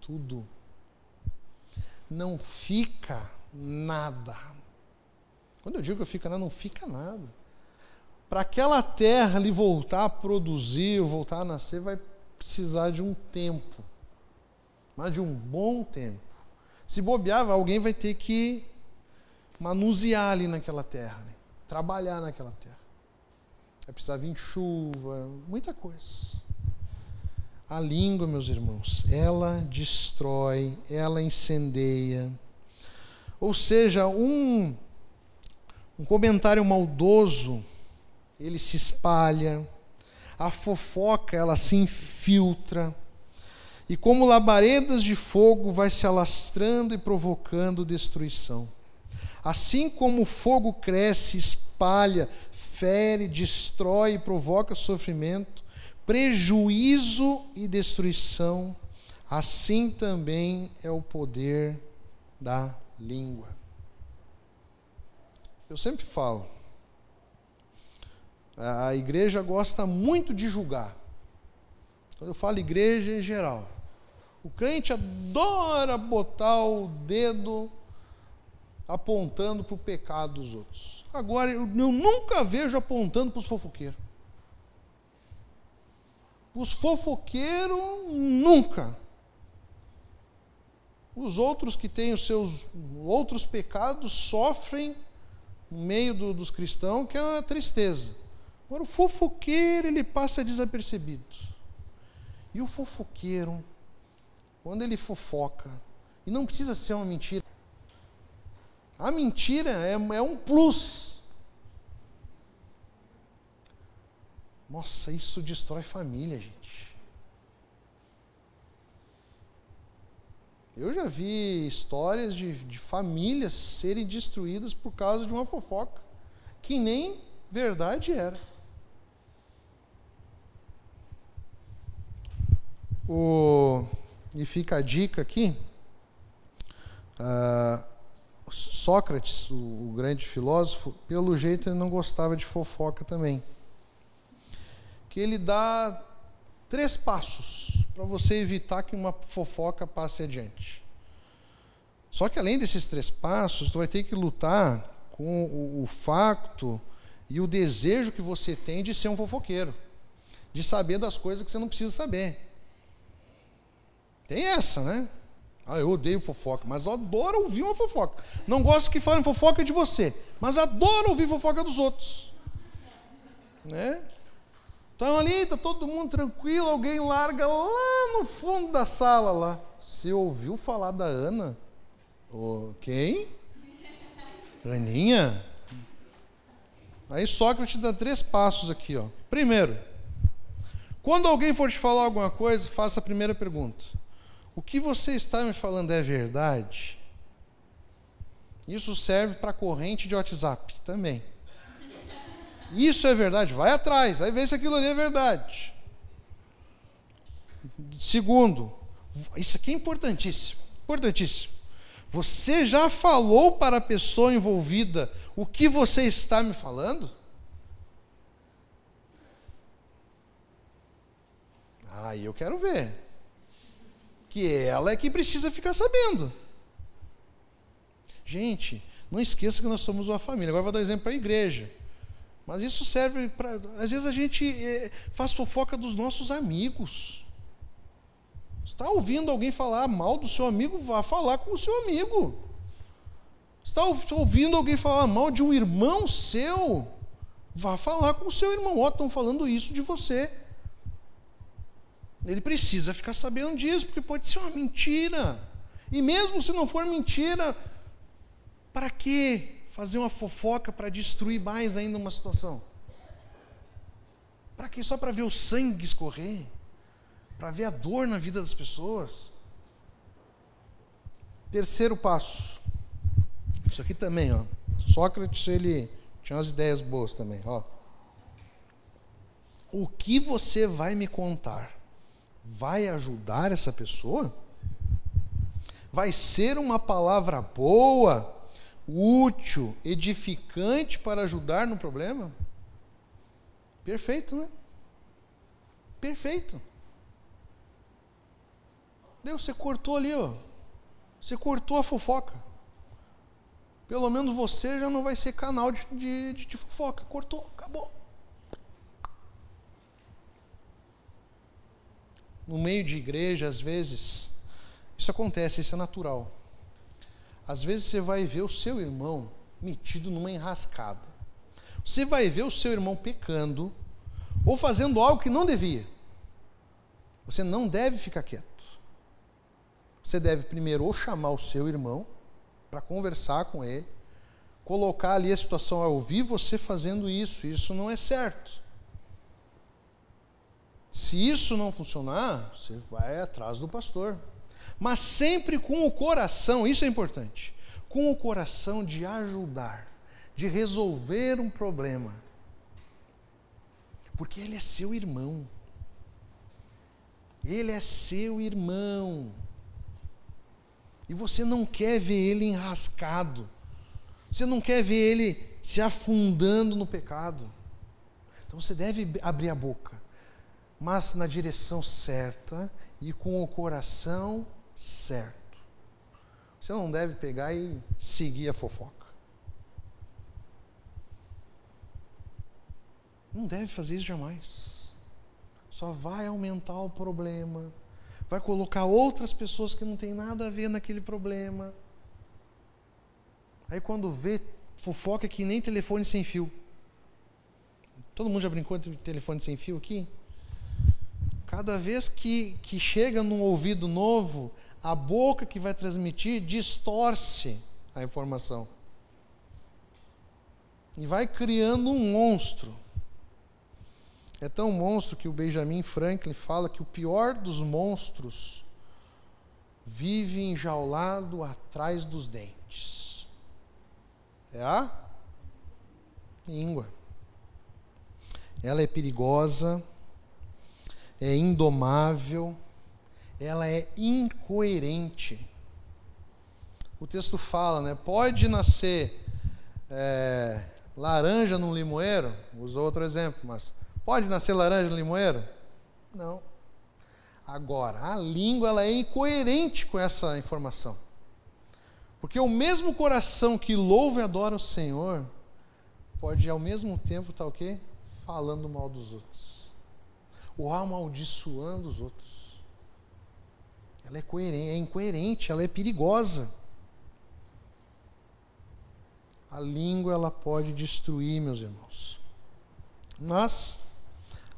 tudo. Não fica nada. Quando eu digo que fica nada, não fica nada. Para aquela terra ali voltar a produzir, voltar a nascer, vai precisar de um tempo. Mas de um bom tempo. Se bobear, alguém vai ter que manusear ali naquela terra, né? trabalhar naquela terra. Vai precisar vir chuva, muita coisa. A língua, meus irmãos, ela destrói, ela incendeia. Ou seja, um, um comentário maldoso, ele se espalha. A fofoca, ela se infiltra e como labaredas de fogo vai se alastrando e provocando destruição. Assim como o fogo cresce, espalha, fere, destrói e provoca sofrimento, prejuízo e destruição, assim também é o poder da língua. Eu sempre falo, a igreja gosta muito de julgar. Quando eu falo igreja em geral, o crente adora botar o dedo apontando para o pecado dos outros. Agora, eu, nunca vejo apontando para os fofoqueiros. Os fofoqueiros, nunca. Os outros que têm os seus outros pecados sofrem no meio do, dos cristãos, que é a tristeza. Agora, o fofoqueiro, ele passa desapercebido. E o fofoqueiro, quando ele fofoca, e não precisa ser uma mentira, A mentira é, é um plus. Nossa, isso destrói família, gente. Eu já vi histórias de, de famílias serem destruídas por causa de uma fofoca, que nem verdade era. O, e fica a dica aqui. Uh, Sócrates, o, o, grande filósofo, pelo jeito ele não gostava de fofoca também. Que ele dá três passos para você evitar que uma fofoca passe adiante. Só que além desses três passos, tu vai ter que lutar com o, o facto e o desejo que você tem de ser um fofoqueiro, de saber das coisas que você não precisa saber. Tem essa, né? Ah, eu odeio fofoca, mas eu adoro ouvir uma fofoca. Não gosto que falem fofoca de você, mas adoro ouvir fofoca dos outros. Né? Então ali, está todo mundo tranquilo, alguém larga lá no fundo da sala lá. Você ouviu falar da Ana? Oh, quem? Aninha? Aí Sócrates dá três passos aqui, ó. Primeiro, quando alguém for te falar alguma coisa, faça a primeira pergunta. O que você está me falando é verdade? Isso serve para corrente de WhatsApp também. Isso é verdade? Vai atrás, vai ver se aquilo ali é verdade. Segundo, isso aqui é importantíssimo, importantíssimo. Você já falou para a pessoa envolvida o que você está me falando? Aí ah, eu quero ver que ela é que precisa ficar sabendo. Gente, não esqueça que nós somos uma família. Agora vou dar um exemplo para a igreja. Mas isso serve para. Às vezes a gente é, faz fofoca dos nossos amigos. Está ouvindo alguém falar mal do seu amigo? Vá falar com o seu amigo. Está ouvindo alguém falar mal de um irmão seu? Vá falar com o seu irmão. Ó, oh, estão falando isso de você. Ele precisa ficar sabendo disso, porque pode ser uma mentira. E mesmo se não for mentira, para que fazer uma fofoca para destruir mais ainda uma situação? Para que só para ver o sangue escorrer? Para ver a dor na vida das pessoas? Terceiro passo. Isso aqui também, ó. Sócrates, ele tinha umas ideias boas também, ó. O que você vai me contar? vai ajudar essa pessoa? Vai ser uma palavra boa, útil, edificante para ajudar no problema? Perfeito, né? Perfeito. Deus, você cortou ali, ó. Você cortou a fofoca. Pelo menos você já não vai ser canal de, de, de fofoca. Cortou, acabou. no meio de igreja, às vezes, isso acontece, isso é natural. Às vezes você vai ver o seu irmão metido numa enrascada. Você vai ver o seu irmão pecando ou fazendo algo que não devia. Você não deve ficar quieto. Você deve primeiro ou chamar o seu irmão para conversar com ele, colocar ali a situação a ouvir você fazendo isso. Isso não é certo. Se isso não funcionar, você vai atrás do pastor. Mas sempre com o coração, isso é importante, com o coração de ajudar, de resolver um problema. Porque ele é seu irmão. Ele é seu irmão. E você não quer ver ele enrascado. Você não quer ver ele se afundando no pecado. Então você deve abrir a boca mas na direção certa e com o coração certo. Você não deve pegar e seguir a fofoca. Não deve fazer isso jamais. Só vai aumentar o problema. Vai colocar outras pessoas que não têm nada a ver naquele problema. Aí quando vê, fofoca que nem telefone sem fio. Todo mundo já brincou de telefone sem fio aqui? Cada vez que, que chega num ouvido novo, a boca que vai transmitir distorce a informação. e vai criando um monstro. É tão monstro que o Benjamin Franklin fala que o pior dos monstros vive enjaulado atrás dos dentes. É a língua. Ela é perigosa, é indomável, ela é incoerente. O texto fala, né? Pode nascer é, laranja num limoeiro, usou outro exemplo, mas pode nascer laranja no limoeiro? Não. Agora, a língua ela é incoerente com essa informação. Porque o mesmo coração que louva e adora o Senhor pode ao mesmo tempo estar tá, o quê? Falando mal dos outros. Ou amaldiçoando os outros. Ela é coerente, é incoerente, ela é perigosa. A língua ela pode destruir, meus irmãos. Mas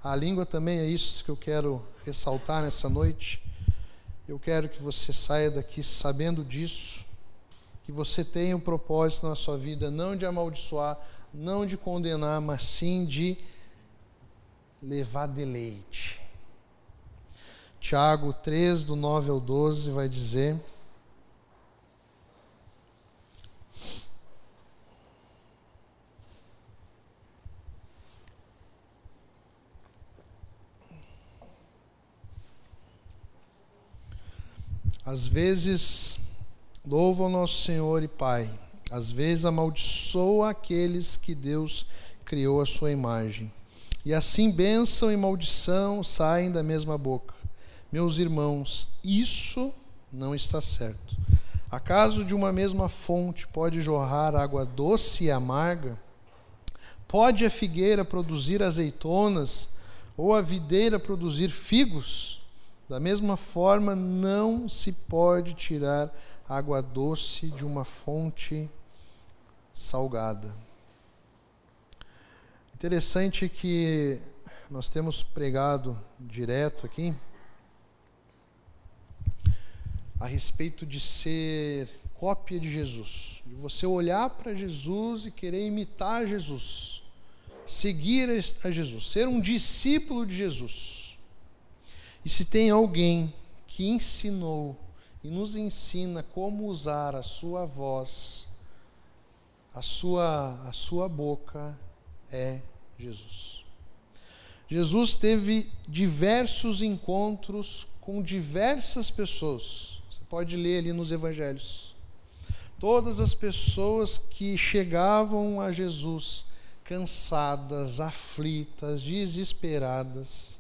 a língua também é isso que eu quero ressaltar nessa noite. Eu quero que você saia daqui sabendo disso, que você tenha um propósito na sua vida não de amaldiçoar, não de condenar, mas sim de levar deleite. Tiago 3, do 9 ao 12, vai dizer. Às vezes louva o nosso Senhor e Pai, às vezes amaldiçoa aqueles que Deus criou à sua imagem. E assim bênção e maldição saem da mesma boca. Meus irmãos, isso não está certo. Acaso de uma mesma fonte pode jorrar água doce e amarga? Pode a figueira produzir azeitonas ou a videira produzir figos? Da mesma forma, não se pode tirar água doce de uma fonte salgada. Interessante que nós temos pregado direto aqui a respeito de ser cópia de Jesus, de você olhar para Jesus e querer imitar Jesus, seguir a Jesus, ser um discípulo de Jesus. E se tem alguém que ensinou e nos ensina como usar a sua voz, a sua, a sua boca, é Jesus. Jesus teve diversos encontros com diversas pessoas. Você pode ler ali nos evangelhos. Todas as pessoas que chegavam a Jesus cansadas, aflitas, desesperadas,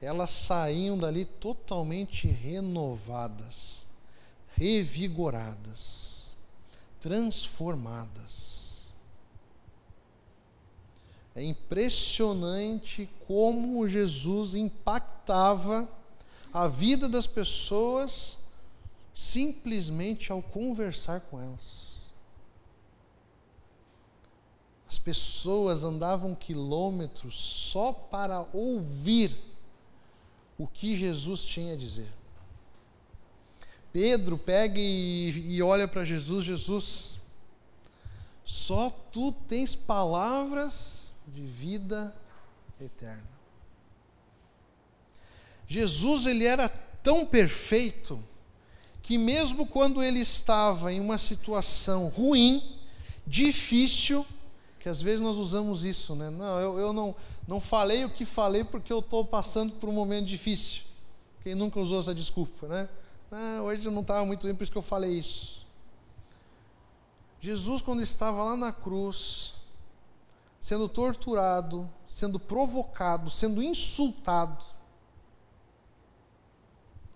elas saíam dali totalmente renovadas, revigoradas, transformadas. É impressionante como Jesus impactava a vida das pessoas simplesmente ao conversar com elas. As pessoas andavam quilômetros só para ouvir o que Jesus tinha a dizer. Pedro pega e, e olha para Jesus, Jesus, só tu tens palavras de vida eterna. Jesus ele era tão perfeito que mesmo quando ele estava em uma situação ruim, difícil, que às vezes nós usamos isso, né? Não, eu, eu não, não falei o que falei porque eu estou passando por um momento difícil. Quem nunca usou essa desculpa, né? Ah, hoje eu não estava muito bem, por isso que eu falei isso. Jesus, quando estava lá na cruz, sendo torturado, sendo provocado, sendo insultado,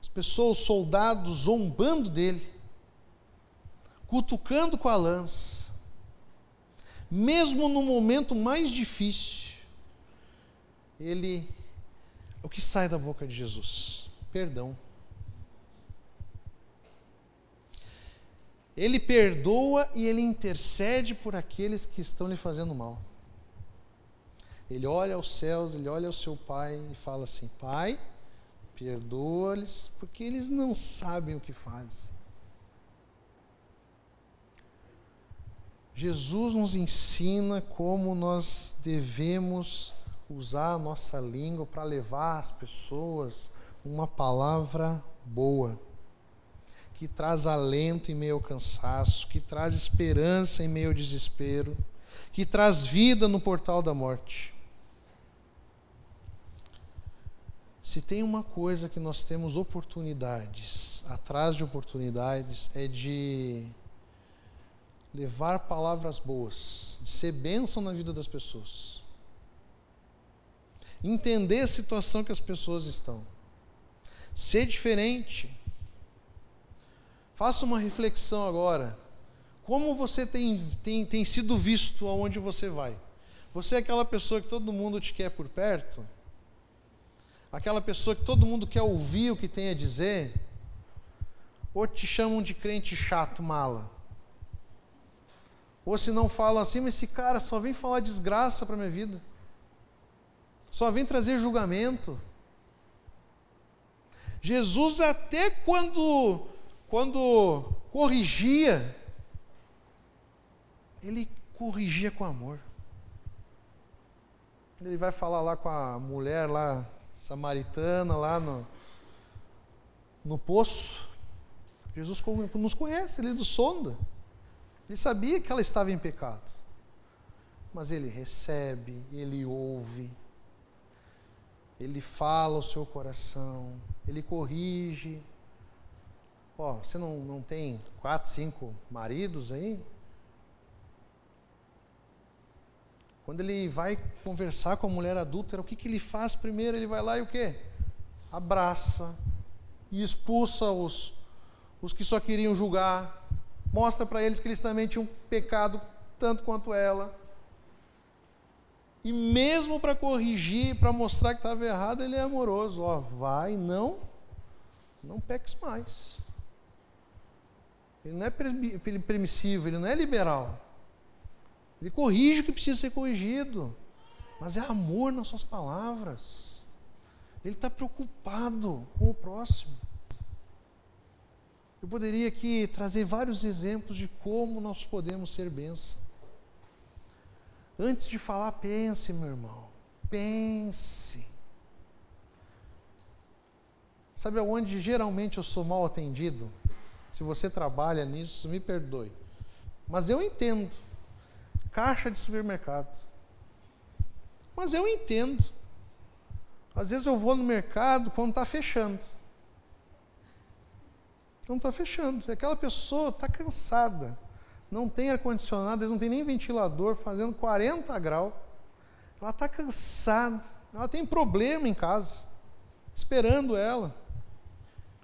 as pessoas, os soldados, zombando dele, cutucando com a lança, mesmo no momento mais difícil, ele o que sai da boca de Jesus? Perdão. Ele perdoa e ele intercede por aqueles que estão lhe fazendo mal. Ele olha aos céus, ele olha ao seu pai e fala assim: Pai, perdoa-lhes, porque eles não sabem o que fazem. Jesus nos ensina como nós devemos usar a nossa língua para levar às pessoas uma palavra boa, que traz alento em meio ao cansaço, que traz esperança em meio ao desespero, que traz vida no portal da morte. Se tem uma coisa que nós temos oportunidades, atrás de oportunidades, é de levar palavras boas, de ser bênção na vida das pessoas. Entender a situação que as pessoas estão. Ser diferente. Faça uma reflexão agora. Como você tem, tem, tem sido visto aonde você vai? Você é aquela pessoa que todo mundo te quer por perto? Aquela pessoa que todo mundo quer ouvir o que tem a dizer? Ou te chamam de crente chato, mala? Ou se não falam assim, mas esse cara só vem falar desgraça para minha vida. Só vem trazer julgamento. Jesus até quando quando corrigia, ele corrigia com amor. Ele vai falar lá com a mulher lá samaritana lá no no poço. Jesus nos conhece, ele nos sonda. Ele sabia que ela estava em pecado. Mas ele recebe, ele ouve, ele fala o seu coração, ele corrige. Ó, você não, não tem quatro, cinco maridos aí? Quando ele vai conversar com a mulher adúltera, o que, que ele faz primeiro? Ele vai lá e o quê? Abraça e expulsa os, os que só queriam julgar, mostra para eles que eles também tinham pecado tanto quanto ela. E mesmo para corrigir, para mostrar que estava errado, ele é amoroso. Ó, vai, não, não peques mais. Ele não é permissivo, ele não é liberal. Ele corrige o que precisa ser corrigido. Mas é amor nas suas palavras. Ele está preocupado com o próximo. Eu poderia aqui trazer vários exemplos de como nós podemos ser bênção. Antes de falar, pense, meu irmão. Pense. Sabe aonde geralmente eu sou mal atendido? Se você trabalha nisso, me perdoe. Mas eu entendo. Caixa de supermercado. Mas eu entendo. Às vezes eu vou no mercado quando está fechando não está fechando. Aquela pessoa está cansada, não tem ar-condicionado, eles não tem nem ventilador, fazendo 40 graus. Ela está cansada, ela tem problema em casa, esperando ela.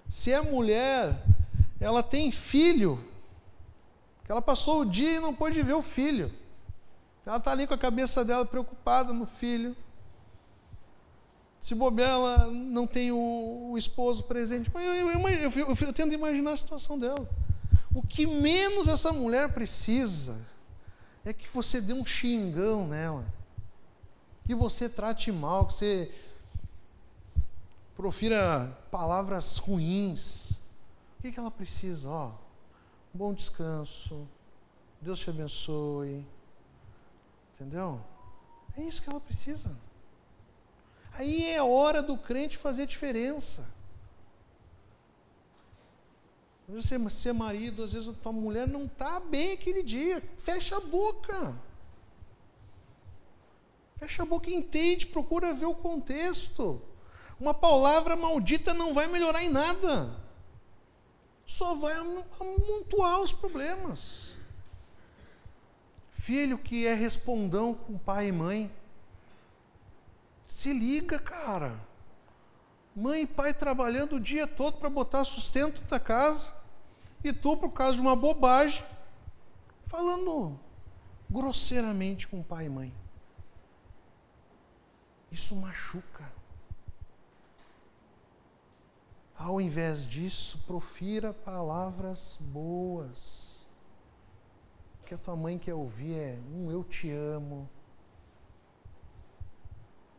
Se é mulher, ela tem filho, ela passou o dia e não pôde ver o filho. Ela está ali com a cabeça dela preocupada no filho. Se bobear, ela não tem o, o esposo presente. Eu, eu, eu, eu, tento imaginar a situação dela. O que menos essa mulher precisa é que você dê um xingão nela. Que você trate mal, que você profira palavras ruins. O que, que ela precisa? Ó, bom descanso. Deus te abençoe. Entendeu? É isso que ela precisa. Aí é hora do crente fazer diferença. Você, você é marido, às vezes a tua mulher não está bem aquele dia. Fecha a boca. Fecha a boca entende, procura ver o contexto. Uma palavra maldita não vai melhorar em nada. Só vai amontoar os problemas. Filho que é respondão com pai e mãe. Se liga, cara. Mãe e pai trabalhando o dia todo para botar sustento da casa. E tu, por causa de uma bobagem, falando grosseiramente com pai e mãe. Isso machuca. Ao invés disso, profira palavras boas. Que a tua mãe quer ouvir é um eu te amo,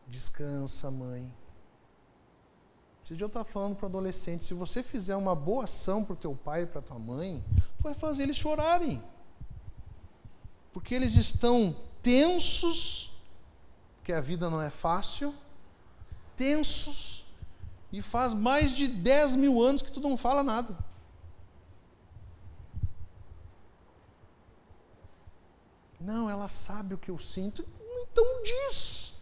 Descansa, mãe. Esse dia eu estava falando para adolescente, se você fizer uma boa ação para o teu pai e para tua mãe, tu vai fazer eles chorarem. porque eles estão tensos, que a vida não é fácil, tensos, e faz mais de 10 mil anos que tu não fala nada. Não, ela sabe o que eu sinto, então diz.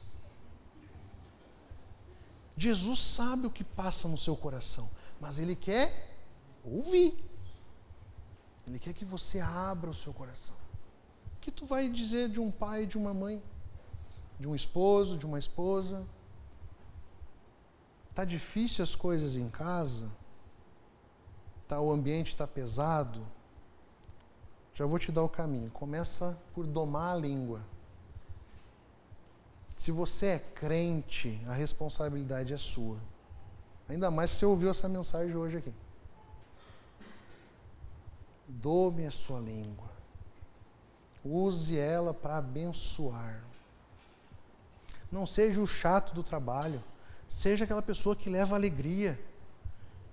Jesus sabe o que passa no seu coração, mas Ele quer ouvir. Ele quer que você abra o seu coração. O que tu vai dizer de um pai, de uma mãe, de um esposo, de uma esposa? Tá difícil as coisas em casa? Tá o ambiente está pesado? Já vou te dar o caminho. Começa por domar a língua. Se você é crente, a responsabilidade é sua. Ainda mais se você ouviu essa mensagem hoje aqui. Dome a sua língua. Use ela para abençoar. Não seja o chato do trabalho. Seja aquela pessoa que leva alegria,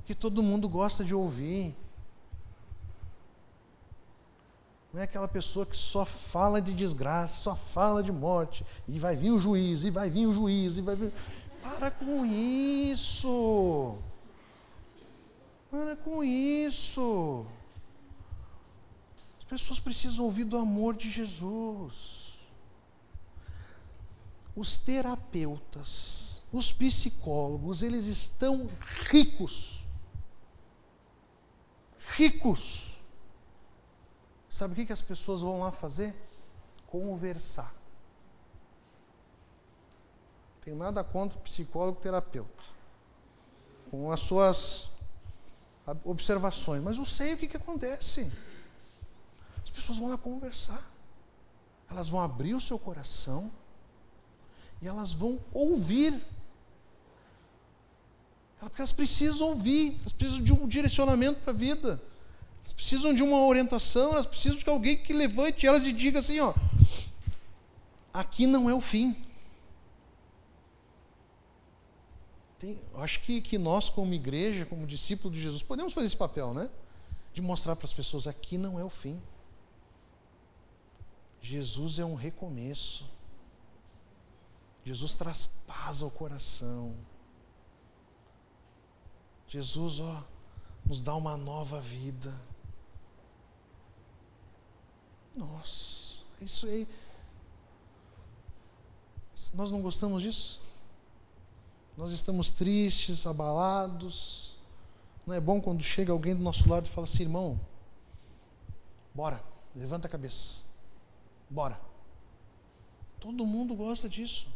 que todo mundo gosta de ouvir. Não é aquela pessoa que só fala de desgraça, só fala de morte, e vai vir o juízo, e vai vir o juízo, e vai vir. Para com isso! Para com isso! As pessoas precisam ouvir do amor de Jesus. Os terapeutas, os psicólogos, eles estão ricos. Ricos. Sabe o que, que as pessoas vão lá fazer? Conversar. Tenho nada contra psicólogo terapeuta. Com as suas observações. Mas eu sei o que, que acontece pessoas vão lá conversar. Elas vão abrir o seu coração e elas vão ouvir. Porque elas precisam ouvir, elas precisam de um direcionamento para a vida. Elas precisam de uma orientação, elas precisam de alguém que levante elas e diga assim, ó, aqui não é o fim. Tem, acho que, que nós, como igreja, como discípulo de Jesus, podemos fazer esse papel, né? De mostrar para as pessoas, aqui não é o fim. Jesus é um recomeço. Jesus traz paz ao coração. Jesus, ó, nos dá uma nova vida. Nossa, isso aí. Nós não gostamos disso? Nós estamos tristes, abalados. Não é bom quando chega alguém do nosso lado e fala assim, irmão, bora, levanta a cabeça. Bora. Todo mundo gosta disso.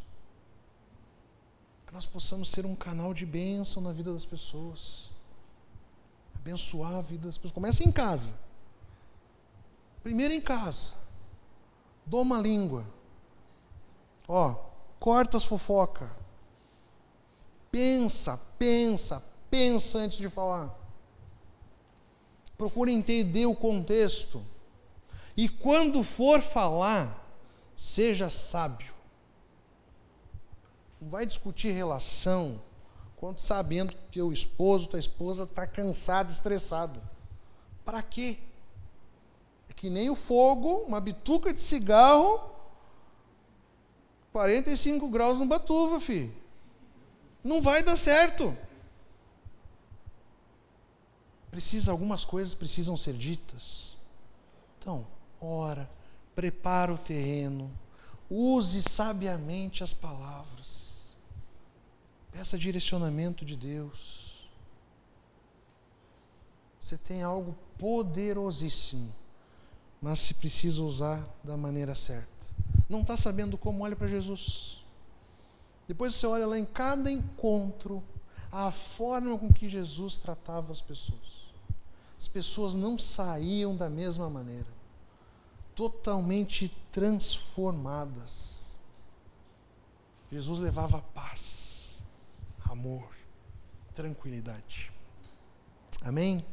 Que nós possamos ser um canal de bênção na vida das pessoas. Abençoar a vida das pessoas. Começa em casa. Primeiro em casa. Doma a língua. Ó, corta as fofoca. Pensa, pensa, pensa antes de falar. Procura entender o contexto. E quando for falar, seja sábio. Não vai discutir relação quando sabendo que teu esposo, tua esposa está cansada, estressada. Para quê? Que nem o fogo, uma bituca de cigarro, 45 graus no batuva, filho. Não vai dar certo. Precisa, algumas coisas precisam ser ditas. Então, ora, prepara o terreno, use sabiamente as palavras, peça direcionamento de Deus. Você tem algo poderosíssimo, mas se precisa usar da maneira certa. Não está sabendo como? Olha para Jesus. Depois você olha lá em cada encontro, a forma com que Jesus tratava as pessoas. As pessoas não saíam da mesma maneira totalmente transformadas. Jesus levava paz, amor, tranquilidade. Amém?